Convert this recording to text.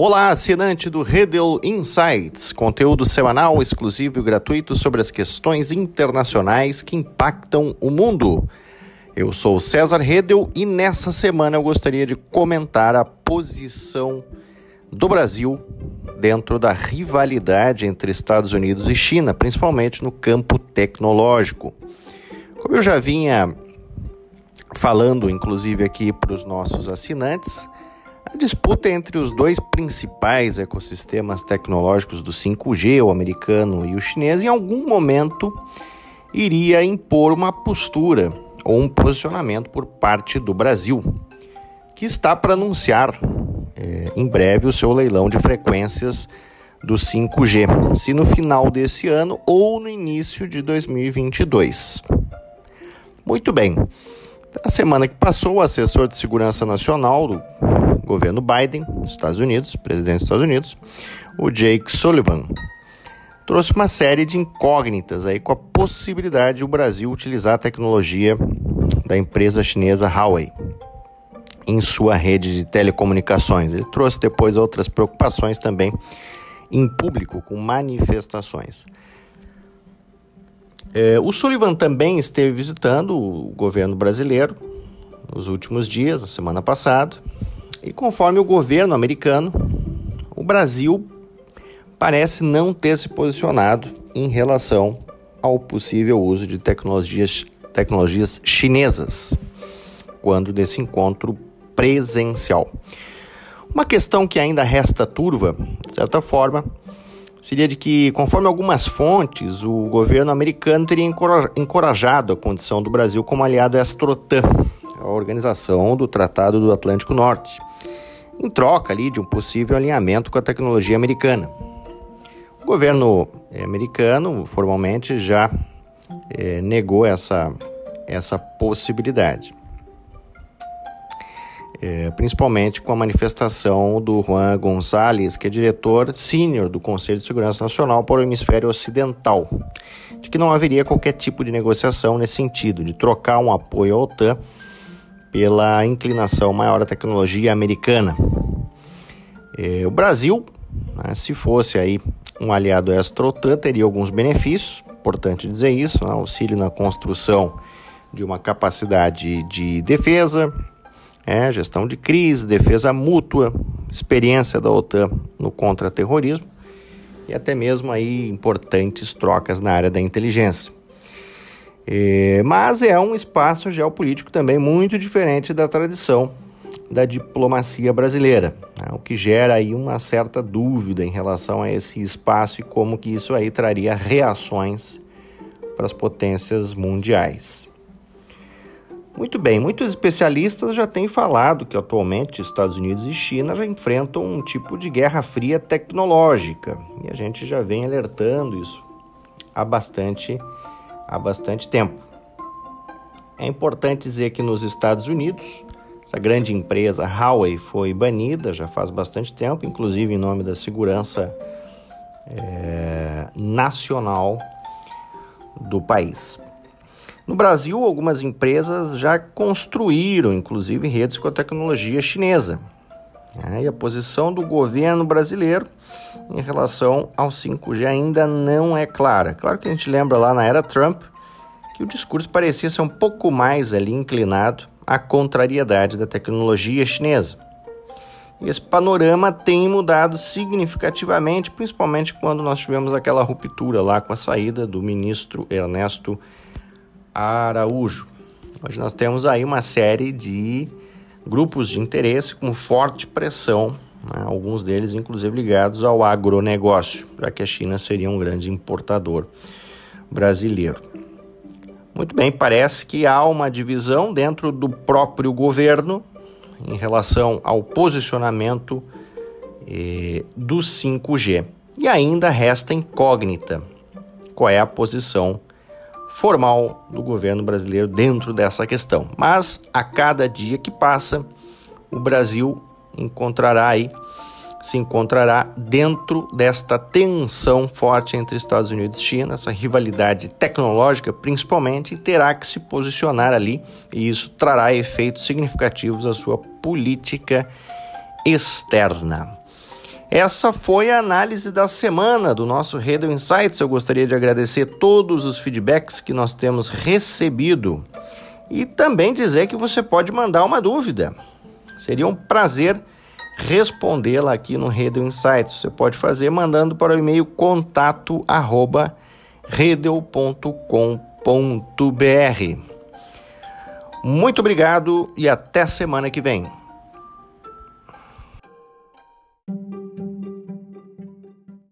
Olá, assinante do Redel Insights, conteúdo semanal exclusivo e gratuito sobre as questões internacionais que impactam o mundo. Eu sou César Redel e nessa semana eu gostaria de comentar a posição do Brasil dentro da rivalidade entre Estados Unidos e China, principalmente no campo tecnológico. Como eu já vinha falando, inclusive aqui para os nossos assinantes, a disputa entre os dois principais ecossistemas tecnológicos do 5G, o americano e o chinês, em algum momento iria impor uma postura ou um posicionamento por parte do Brasil, que está para anunciar é, em breve o seu leilão de frequências do 5G, se no final desse ano ou no início de 2022. Muito bem. Na semana que passou, o assessor de segurança nacional do governo Biden, dos Estados Unidos, presidente dos Estados Unidos, o Jake Sullivan, trouxe uma série de incógnitas aí com a possibilidade do Brasil utilizar a tecnologia da empresa chinesa Huawei em sua rede de telecomunicações. Ele trouxe depois outras preocupações também em público, com manifestações. É, o Sullivan também esteve visitando o governo brasileiro nos últimos dias, na semana passada, e conforme o governo americano, o Brasil parece não ter se posicionado em relação ao possível uso de tecnologias, tecnologias chinesas quando desse encontro presencial. Uma questão que ainda resta turva, de certa forma, seria de que, conforme algumas fontes, o governo americano teria encorajado a condição do Brasil como aliado à Astrotan, a organização do Tratado do Atlântico Norte, em troca ali de um possível alinhamento com a tecnologia americana. O governo eh, americano formalmente já é, negou essa, essa possibilidade. É, principalmente com a manifestação do Juan Gonzalez, que é diretor sênior do Conselho de Segurança Nacional para o Hemisfério Ocidental, de que não haveria qualquer tipo de negociação nesse sentido, de trocar um apoio à OTAN pela inclinação maior à tecnologia americana. É, o Brasil, né, se fosse aí um aliado extra-OTAN, teria alguns benefícios, importante dizer isso, né, auxílio na construção de uma capacidade de defesa, é, gestão de crise, defesa mútua, experiência da OTAN no contra-terrorismo e até mesmo aí importantes trocas na área da inteligência. É, mas é um espaço geopolítico também muito diferente da tradição da diplomacia brasileira, né? o que gera aí uma certa dúvida em relação a esse espaço e como que isso aí traria reações para as potências mundiais. Muito bem, muitos especialistas já têm falado que atualmente Estados Unidos e China já enfrentam um tipo de guerra fria tecnológica e a gente já vem alertando isso há bastante tempo há bastante tempo. É importante dizer que nos Estados Unidos, essa grande empresa Huawei foi banida já faz bastante tempo, inclusive em nome da segurança é, nacional do país. No Brasil, algumas empresas já construíram, inclusive, redes com a tecnologia chinesa. É, e a posição do governo brasileiro em relação ao 5G ainda não é clara. Claro que a gente lembra lá na era Trump que o discurso parecia ser um pouco mais ali inclinado à contrariedade da tecnologia chinesa. E esse panorama tem mudado significativamente, principalmente quando nós tivemos aquela ruptura lá com a saída do ministro Ernesto Araújo. Hoje nós temos aí uma série de grupos de interesse com forte pressão, né, alguns deles inclusive ligados ao agronegócio, já que a China seria um grande importador brasileiro. Muito bem, parece que há uma divisão dentro do próprio governo em relação ao posicionamento eh, do 5G. E ainda resta incógnita qual é a posição formal do governo brasileiro dentro dessa questão. Mas a cada dia que passa, o Brasil encontrará aí se encontrará dentro desta tensão forte entre Estados Unidos e China, essa rivalidade tecnológica principalmente, e terá que se posicionar ali, e isso trará efeitos significativos à sua política externa. Essa foi a análise da semana do nosso Redel Insights. Eu gostaria de agradecer todos os feedbacks que nós temos recebido e também dizer que você pode mandar uma dúvida. Seria um prazer respondê-la aqui no Redel Insights. Você pode fazer mandando para o e-mail contato@redel.com.br. Muito obrigado e até semana que vem.